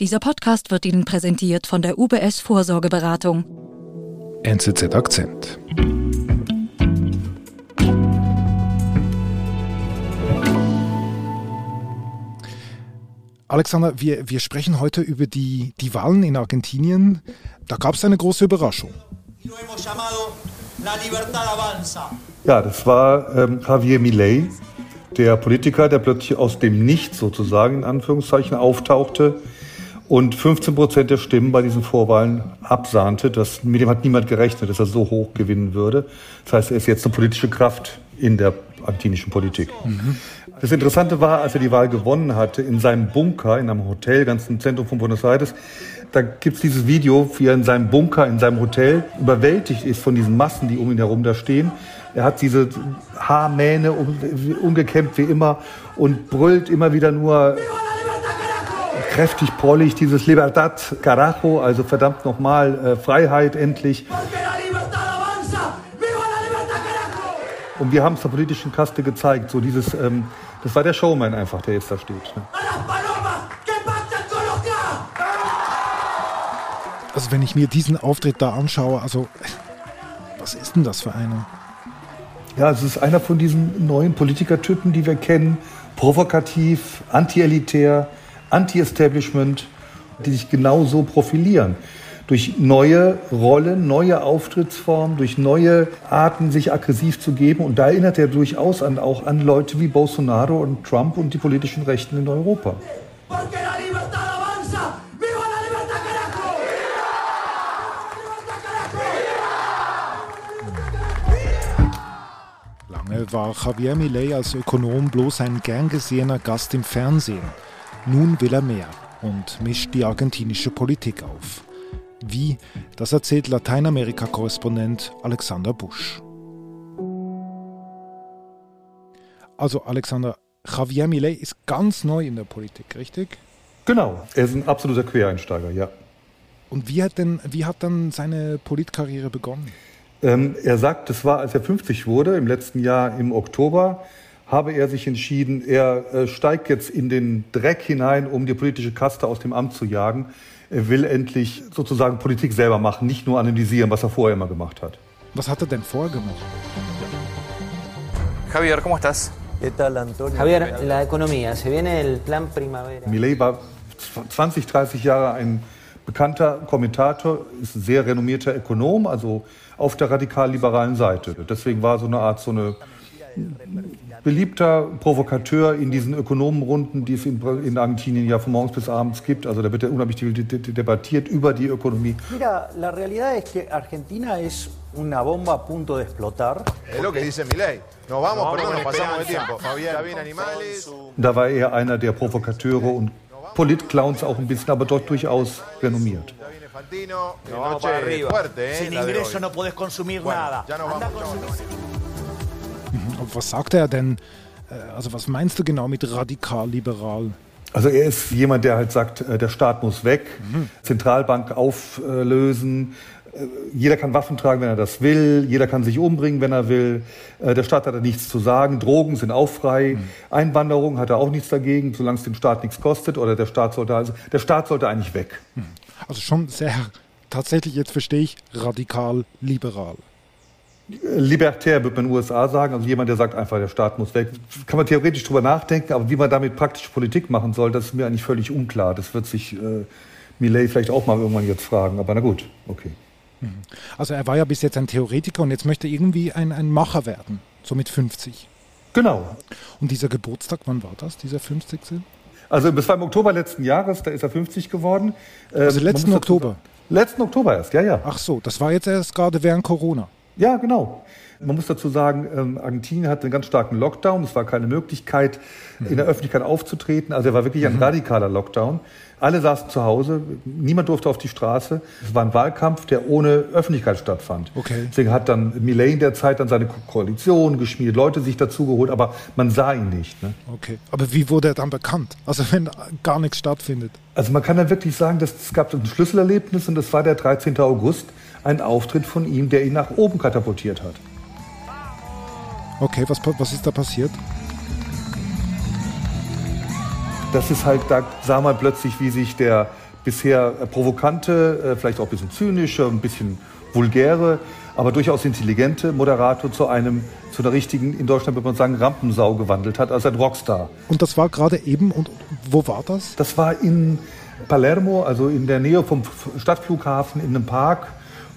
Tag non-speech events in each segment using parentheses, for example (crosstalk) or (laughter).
Dieser Podcast wird Ihnen präsentiert von der UBS Vorsorgeberatung. NZZ Akzent. Alexander, wir, wir sprechen heute über die, die Wahlen in Argentinien. Da gab es eine große Überraschung. Ja, das war ähm, Javier Milei, der Politiker, der plötzlich aus dem Nichts sozusagen in Anführungszeichen auftauchte und 15 Prozent der Stimmen bei diesen Vorwahlen absahnte. Das, mit dem hat niemand gerechnet, dass er so hoch gewinnen würde. Das heißt, er ist jetzt eine politische Kraft in der argentinischen Politik. Mhm. Das Interessante war, als er die Wahl gewonnen hatte, in seinem Bunker, in einem Hotel ganz im Zentrum von Buenos Aires, da gibt's dieses Video, wie er in seinem Bunker, in seinem Hotel überwältigt ist von diesen Massen, die um ihn herum da stehen. Er hat diese Haarmähne umgekämmt wie immer und brüllt immer wieder nur kräftig prollig dieses Libertad Carajo, also verdammt nochmal, äh, Freiheit endlich. Und wir haben es der politischen Kaste gezeigt, so dieses, ähm, das war der Showman einfach, der jetzt da steht. Ne? Also wenn ich mir diesen Auftritt da anschaue, also was ist denn das für einer? Ja, es ist einer von diesen neuen Politikertypen, die wir kennen. Provokativ, anti-elitär, Anti-Establishment, die sich genau so profilieren. Durch neue Rollen, neue Auftrittsformen, durch neue Arten, sich aggressiv zu geben. Und da erinnert er durchaus an, auch an Leute wie Bolsonaro und Trump und die politischen Rechten in Europa. Lange war Javier Milei als Ökonom bloß ein gern gesehener Gast im Fernsehen. Nun will er mehr und mischt die argentinische Politik auf. Wie, das erzählt Lateinamerika-Korrespondent Alexander Busch. Also Alexander, Javier Milei ist ganz neu in der Politik, richtig? Genau, er ist ein absoluter Quereinsteiger, ja. Und wie hat denn, wie hat dann seine Politkarriere begonnen? Ähm, er sagt, das war, als er 50 wurde, im letzten Jahr im Oktober habe er sich entschieden, er äh, steigt jetzt in den Dreck hinein, um die politische Kaste aus dem Amt zu jagen. Er will endlich sozusagen Politik selber machen, nicht nur analysieren, was er vorher immer gemacht hat. Was hat er denn vorher gemacht? Javier, ¿cómo estás? ¿Qué tal, Antonio? Javier, la economía, se viene el plan primavera. Millet war 20, 30 Jahre ein bekannter Kommentator, ist ein sehr renommierter Ökonom, also auf der radikal-liberalen Seite. Deswegen war so eine Art so eine beliebter Provokateur in diesen Ökonomenrunden, die es in, in, Argentinien ja von morgens bis abends gibt. Also da wird ja unheimlich debattiert über die Ökonomie. Mira, la realidad es que Argentina es una bomba a punto de explotar. Es lo que dice Milei. Nos vamos, no, pero nos pasamos de tiempo. Fabián, bien animales. Da war er einer der Profikateure und Politclowns auch ein bisschen, aber dort durchaus renommiert. No, Sin ingreso no puedes consumir nada. Was sagt er denn? Äh, also was meinst du genau mit radikal-liberal? Also er ist jemand, der halt sagt, äh, der Staat muss weg, mhm. Zentralbank auflösen, äh, jeder kann Waffen tragen, wenn er das will, jeder kann sich umbringen, wenn er will, der Staat hat da nichts zu sagen, Drogen sind auch frei, mhm. Einwanderung hat er auch nichts dagegen, solange es dem Staat nichts kostet oder der Staat sollte also, der Staat sollte eigentlich weg. Mhm. Also schon sehr, tatsächlich jetzt verstehe ich, radikal liberal. Libertär würde man in den USA sagen, also jemand, der sagt einfach, der Staat muss weg. Kann man theoretisch drüber nachdenken, aber wie man damit praktische Politik machen soll, das ist mir eigentlich völlig unklar. Das wird sich äh, Millet vielleicht auch mal irgendwann jetzt fragen, aber na gut, okay. Mhm. Also er war ja bis jetzt ein Theoretiker und jetzt möchte er irgendwie ein, ein Macher werden, so mit 50. Genau. Und dieser Geburtstag, wann war das, dieser 50. Also bis war im Oktober letzten Jahres, da ist er 50 geworden. Also letzten Oktober? Letzten Oktober erst, ja, ja. Ach so, das war jetzt erst gerade während Corona. Ja, genau. Man muss dazu sagen, ähm, Argentinien hatte einen ganz starken Lockdown. Es war keine Möglichkeit, in der Öffentlichkeit aufzutreten. Also er war wirklich ein mhm. radikaler Lockdown. Alle saßen zu Hause, niemand durfte auf die Straße. Es war ein Wahlkampf, der ohne Öffentlichkeit stattfand. Okay. Deswegen hat dann Millet in der Zeit dann seine Koalition geschmiedet, Leute sich dazugeholt, aber man sah ihn nicht. Ne? Okay. Aber wie wurde er dann bekannt? Also wenn gar nichts stattfindet? Also man kann dann wirklich sagen, dass es gab ein Schlüsselerlebnis und das war der 13. August ein Auftritt von ihm, der ihn nach oben katapultiert hat. Okay, was, was ist da passiert? Das ist halt, da sah man plötzlich, wie sich der bisher provokante, vielleicht auch ein bisschen zynische, ein bisschen vulgäre, aber durchaus intelligente Moderator zu einem, zu einer richtigen, in Deutschland würde man sagen, Rampensau gewandelt hat, als ein Rockstar. Und das war gerade eben, und wo war das? Das war in Palermo, also in der Nähe vom Stadtflughafen, in einem Park,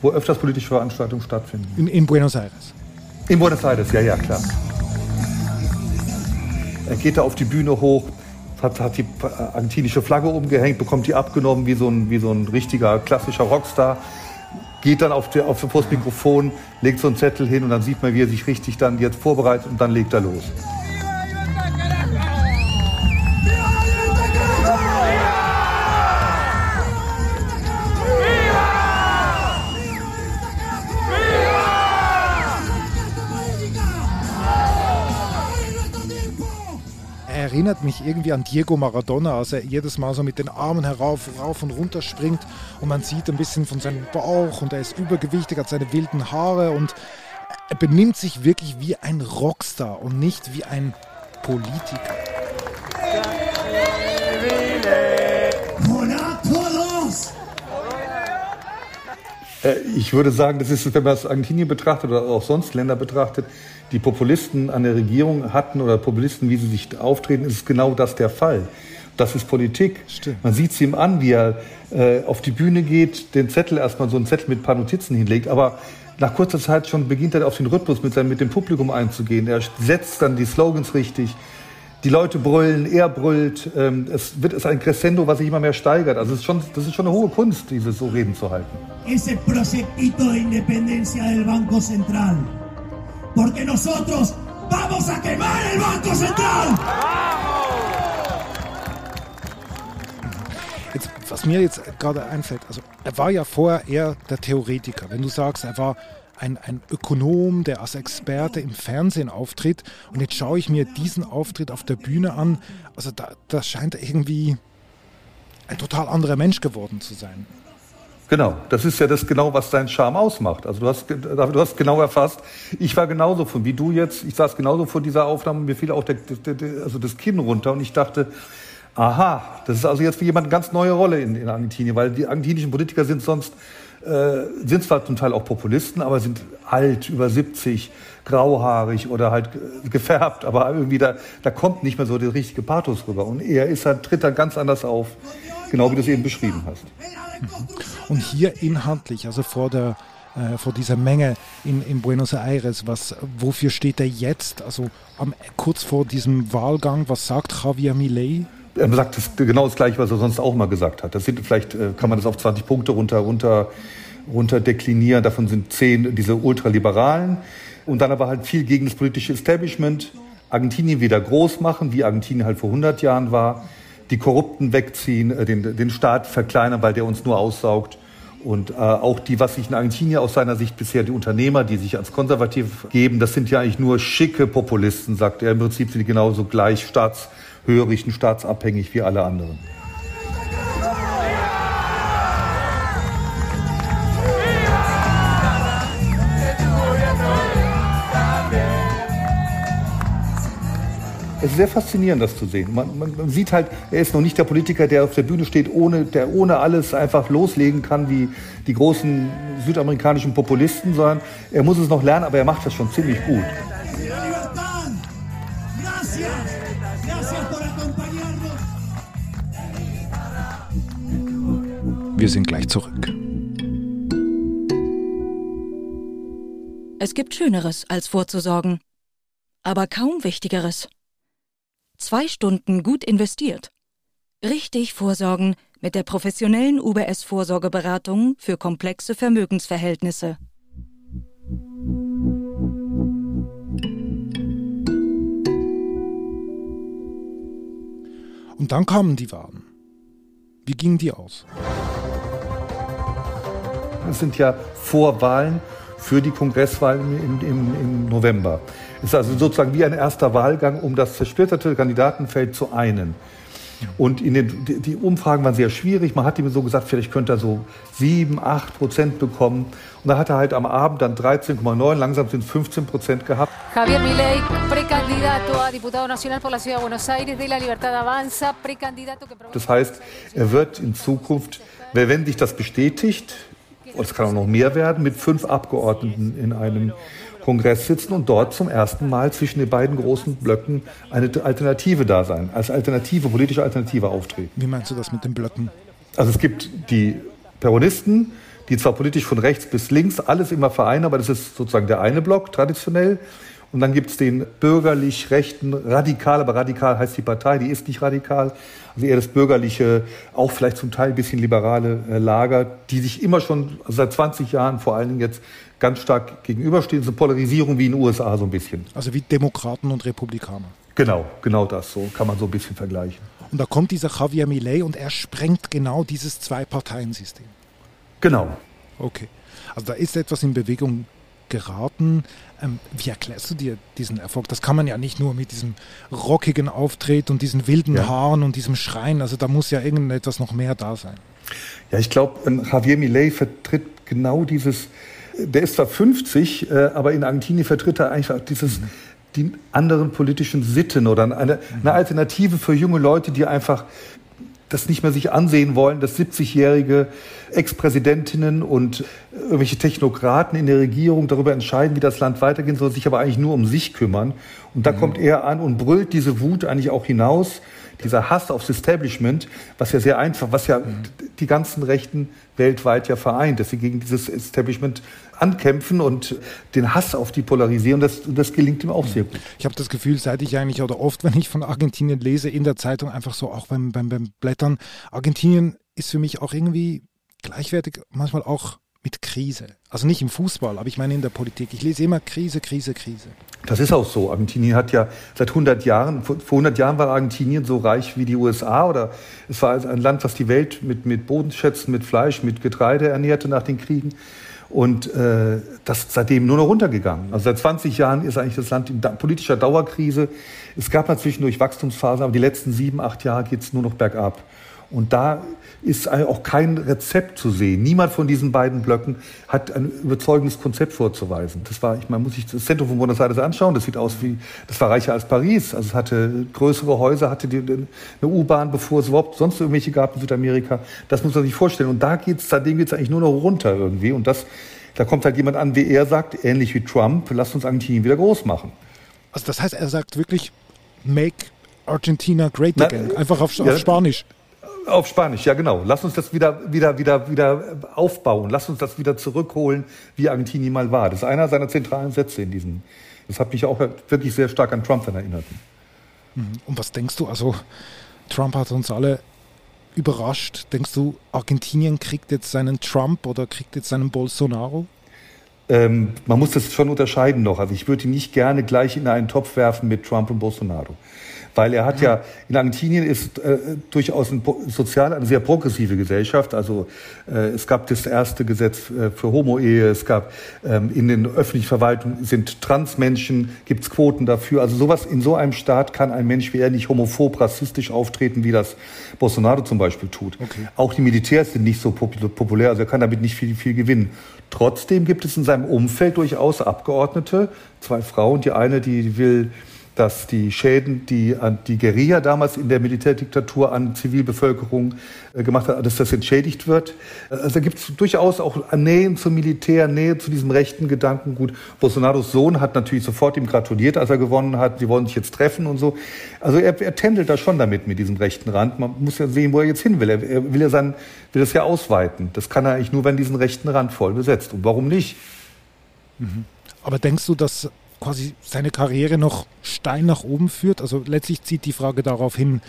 wo öfters politische Veranstaltungen stattfinden. In, in Buenos Aires? In Buenos Aires, ja, ja, klar. Er geht da auf die Bühne hoch, hat, hat die argentinische Flagge umgehängt, bekommt die abgenommen wie so ein, wie so ein richtiger klassischer Rockstar geht dann auf, der, auf das Mikrofon, legt so einen Zettel hin und dann sieht man, wie er sich richtig dann jetzt vorbereitet und dann legt er los. Erinnert mich irgendwie an Diego Maradona, als er jedes Mal so mit den Armen herauf, rauf und runter springt und man sieht ein bisschen von seinem Bauch und er ist übergewichtig, hat seine wilden Haare und er benimmt sich wirklich wie ein Rockstar und nicht wie ein Politiker. Ich würde sagen, das ist, wenn man es Argentinien betrachtet oder auch sonst Länder betrachtet, die Populisten an der Regierung hatten oder Populisten, wie sie sich auftreten, ist genau das der Fall. Das ist Politik. Stimmt. Man sieht es ihm an, wie er äh, auf die Bühne geht, den Zettel erstmal so einen Zettel mit ein paar Notizen hinlegt, aber nach kurzer Zeit schon beginnt er auf den Rhythmus mit, seinem, mit dem Publikum einzugehen. Er setzt dann die Slogans richtig. Die Leute brüllen, er brüllt. Ähm, es wird es ein Crescendo, was sich immer mehr steigert. Also es ist schon, das ist schon eine hohe Kunst, dieses so Reden zu halten. Ese proyectito de independencia del Banco Central porque nosotros vamos a quemar el Banco Central. Jetzt, was mir jetzt gerade einfällt, also er war ja vorher eher der Theoretiker. Wenn du sagst, er war ein, ein Ökonom, der als Experte im Fernsehen auftritt und jetzt schaue ich mir diesen Auftritt auf der Bühne an, also da, da scheint irgendwie ein total anderer Mensch geworden zu sein. Genau, das ist ja das genau, was deinen Charme ausmacht. Also du hast, du hast genau erfasst, ich war genauso von wie du jetzt, ich saß genauso vor dieser Aufnahme, mir fiel auch der, der, der, also das Kinn runter und ich dachte, aha, das ist also jetzt für jemand eine ganz neue Rolle in, in Argentinien, weil die argentinischen Politiker sind sonst, äh, sind zwar zum Teil auch Populisten, aber sind alt, über 70, grauhaarig oder halt gefärbt, aber irgendwie da, da kommt nicht mehr so der richtige Pathos rüber. Und er ist halt, tritt dann ganz anders auf, genau wie du es eben beschrieben hast. Und hier inhaltlich, also vor der äh, vor dieser Menge in, in Buenos Aires, was, wofür steht er jetzt? Also am, kurz vor diesem Wahlgang, was sagt Javier Milei? Er sagt das, genau das Gleiche, was er sonst auch mal gesagt hat. Das sind vielleicht, äh, kann man das auf 20 Punkte runter, runter, runter deklinieren. Davon sind 10 diese Ultraliberalen. Und dann aber halt viel gegen das politische Establishment. Argentinien wieder groß machen, wie Argentinien halt vor 100 Jahren war die Korrupten wegziehen, äh, den, den Staat verkleinern, weil der uns nur aussaugt. Und äh, auch die, was sich in Argentinien aus seiner Sicht bisher, die Unternehmer, die sich als konservativ geben, das sind ja eigentlich nur schicke Populisten, sagt er. Im Prinzip sind die genauso gleich staatshörig und staatsabhängig wie alle anderen. Es ist sehr faszinierend, das zu sehen. Man, man, man, sieht halt, er ist noch nicht der Politiker, der auf der Bühne steht, ohne, der ohne alles einfach loslegen kann wie die großen südamerikanischen Populisten, sondern er muss es noch lernen, aber er macht das schon ziemlich gut. Wir sind gleich zurück. Es gibt Schöneres als vorzusorgen, aber kaum Wichtigeres. Zwei Stunden gut investiert. Richtig vorsorgen mit der professionellen UBS Vorsorgeberatung für komplexe Vermögensverhältnisse. Und dann kamen die Wahlen. Wie gingen die aus? Es sind ja Vorwahlen für die Kongresswahlen im, im, im November. Es ist also sozusagen wie ein erster Wahlgang, um das zersplitterte Kandidatenfeld zu einen. Und in den, die, Umfragen waren sehr schwierig. Man hat ihm so gesagt, vielleicht könnte er so 7, 8 Prozent bekommen. Und da hat er halt am Abend dann 13,9, langsam sind es 15 Prozent gehabt. Javier Milei, precandidato a diputado nacional por la Ciudad de Buenos Aires de la Libertad Avanza, precandidato que Das heißt, er wird in Zukunft, wenn sich das bestätigt, und es kann auch noch mehr werden, mit fünf Abgeordneten in einem Kongress sitzen und dort zum ersten Mal zwischen den beiden großen Blöcken eine Alternative da sein, als Alternative, politische Alternative auftreten. Wie meinst du das mit den Blöcken? Also es gibt die Peronisten, die zwar politisch von rechts bis links alles immer vereinen, aber das ist sozusagen der eine Block traditionell. Und dann gibt es den bürgerlich rechten, radikal, aber radikal heißt die Partei, die ist nicht radikal. Also eher das bürgerliche, auch vielleicht zum Teil ein bisschen liberale äh, Lager, die sich immer schon also seit 20 Jahren vor allen Dingen jetzt ganz stark gegenüberstehen. So eine Polarisierung wie in den USA so ein bisschen. Also wie Demokraten und Republikaner. Genau, genau das. So kann man so ein bisschen vergleichen. Und da kommt dieser Javier Milei und er sprengt genau dieses Zwei-Parteien-System. Genau. Okay. Also da ist etwas in Bewegung geraten. Ähm, wie erklärst du dir diesen Erfolg? Das kann man ja nicht nur mit diesem rockigen Auftreten und diesen wilden ja. Haaren und diesem Schreien. Also da muss ja irgendetwas noch mehr da sein. Ja, ich glaube, Javier Milei vertritt genau dieses. Der ist zwar 50, äh, aber in Argentinien vertritt er einfach dieses. Mhm. Die anderen politischen Sitten oder eine, eine Alternative für junge Leute, die einfach das nicht mehr sich ansehen wollen, dass 70-jährige Ex-Präsidentinnen und irgendwelche Technokraten in der Regierung darüber entscheiden, wie das Land weitergehen soll, sich aber eigentlich nur um sich kümmern. Und da mhm. kommt er an und brüllt diese Wut eigentlich auch hinaus dieser Hass aufs Establishment, was ja sehr einfach, was ja mhm. Die ganzen Rechten weltweit ja vereint, dass sie gegen dieses Establishment ankämpfen und den Hass auf die polarisieren. Das, das gelingt ihm auch sehr gut. Ich habe das Gefühl, seit ich eigentlich oder oft, wenn ich von Argentinien lese, in der Zeitung einfach so auch beim, beim, beim Blättern, Argentinien ist für mich auch irgendwie gleichwertig, manchmal auch mit Krise. Also nicht im Fußball, aber ich meine in der Politik. Ich lese immer Krise, Krise, Krise. Das ist auch so. Argentinien hat ja seit 100 Jahren, vor 100 Jahren war Argentinien so reich wie die USA oder es war ein Land, was die Welt mit, mit Bodenschätzen, mit Fleisch, mit Getreide ernährte nach den Kriegen. Und äh, das ist seitdem nur noch runtergegangen. Also seit 20 Jahren ist eigentlich das Land in politischer Dauerkrise. Es gab mal zwischendurch Wachstumsphasen, aber die letzten sieben, acht Jahre geht es nur noch bergab. Und da ist auch kein Rezept zu sehen. Niemand von diesen beiden Blöcken hat ein überzeugendes Konzept vorzuweisen. Das war, ich meine, muss ich das Zentrum von Buenos Aires anschauen. Das sieht aus wie, das war reicher als Paris. Also es hatte größere Häuser, hatte die, eine U-Bahn, bevor es überhaupt sonst irgendwelche gab in Südamerika. Das muss man sich vorstellen. Und da geht's, seitdem geht's eigentlich nur noch runter irgendwie. Und das, da kommt halt jemand an, wie er sagt, ähnlich wie Trump, lasst uns Argentinien wieder groß machen. Also das heißt, er sagt wirklich, make Argentina great again. Na, Einfach auf, ja, auf Spanisch. Auf Spanisch, ja genau. Lass uns das wieder, wieder, wieder, wieder aufbauen. Lass uns das wieder zurückholen, wie Argentinien mal war. Das ist einer seiner zentralen Sätze in diesem. Das hat mich auch wirklich sehr stark an Trump dann erinnert. Mhm. Und was denkst du? Also Trump hat uns alle überrascht. Denkst du, Argentinien kriegt jetzt seinen Trump oder kriegt jetzt seinen Bolsonaro? Ähm, man muss das schon unterscheiden noch. Also ich würde ihn nicht gerne gleich in einen Topf werfen mit Trump und Bolsonaro weil er hat ja, in Argentinien ist äh, durchaus ein, sozial eine sehr progressive Gesellschaft. Also äh, es gab das erste Gesetz äh, für Homo-Ehe, es gab ähm, in den öffentlichen Verwaltungen sind Transmenschen, gibt's Quoten dafür. Also sowas in so einem Staat kann ein Mensch wie er nicht homophob, rassistisch auftreten, wie das Bolsonaro zum Beispiel tut. Okay. Auch die Militärs sind nicht so populär, also er kann damit nicht viel, viel gewinnen. Trotzdem gibt es in seinem Umfeld durchaus Abgeordnete, zwei Frauen, die eine, die will dass die Schäden, die die Guerilla damals in der Militärdiktatur an Zivilbevölkerung äh, gemacht hat, dass das entschädigt wird. Also gibt es durchaus auch Nähe zum Militär, Nähe zu diesem rechten Gedankengut. Bolsonaros Sohn hat natürlich sofort ihm gratuliert, als er gewonnen hat. Sie wollen sich jetzt treffen und so. Also er, er tändelt da schon damit mit diesem rechten Rand. Man muss ja sehen, wo er jetzt hin will. Er, er will ja sein, will das ja ausweiten. Das kann er eigentlich nur, wenn diesen rechten Rand voll besetzt. Und warum nicht? Mhm. Aber denkst du, dass quasi seine Karriere noch steil nach oben führt? Also letztlich zieht die Frage darauf hin,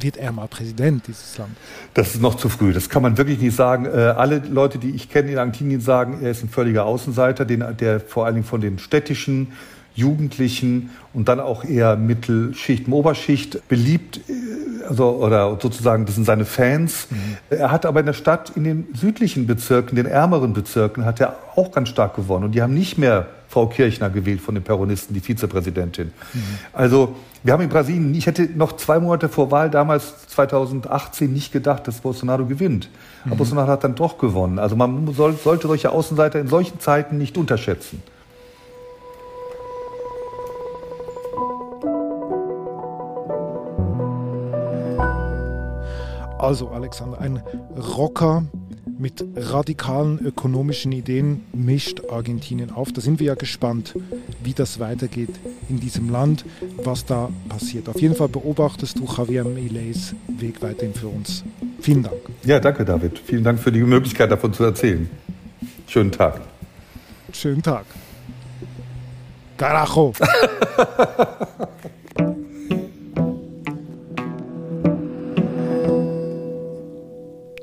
wird er mal Präsident dieses Land? Das ist noch zu früh. Das kann man wirklich nicht sagen. Äh, alle Leute, die ich kenne in Argentinien, sagen, er ist ein völliger Außenseiter, den, der vor allen Dingen von den städtischen Jugendlichen und dann auch eher Mittelschicht, Oberschicht beliebt, äh, also, oder sozusagen, das sind seine Fans. Mhm. Er hat aber in der Stadt, in den südlichen Bezirken, den ärmeren Bezirken, hat er auch ganz stark gewonnen. Und die haben nicht mehr Frau Kirchner gewählt von den Peronisten, die Vizepräsidentin. Mhm. Also wir haben in Brasilien, ich hätte noch zwei Monate vor Wahl damals 2018 nicht gedacht, dass Bolsonaro gewinnt. Aber mhm. Bolsonaro hat dann doch gewonnen. Also man soll, sollte solche Außenseiter in solchen Zeiten nicht unterschätzen. Also Alexander, ein Rocker mit radikalen ökonomischen Ideen mischt Argentinien auf. Da sind wir ja gespannt, wie das weitergeht in diesem Land, was da passiert. Auf jeden Fall beobachtest du Javier Mileys Weg weiterhin für uns. Vielen Dank. Ja, danke David. Vielen Dank für die Möglichkeit davon zu erzählen. Schönen Tag. Schönen Tag. Carajo. (laughs)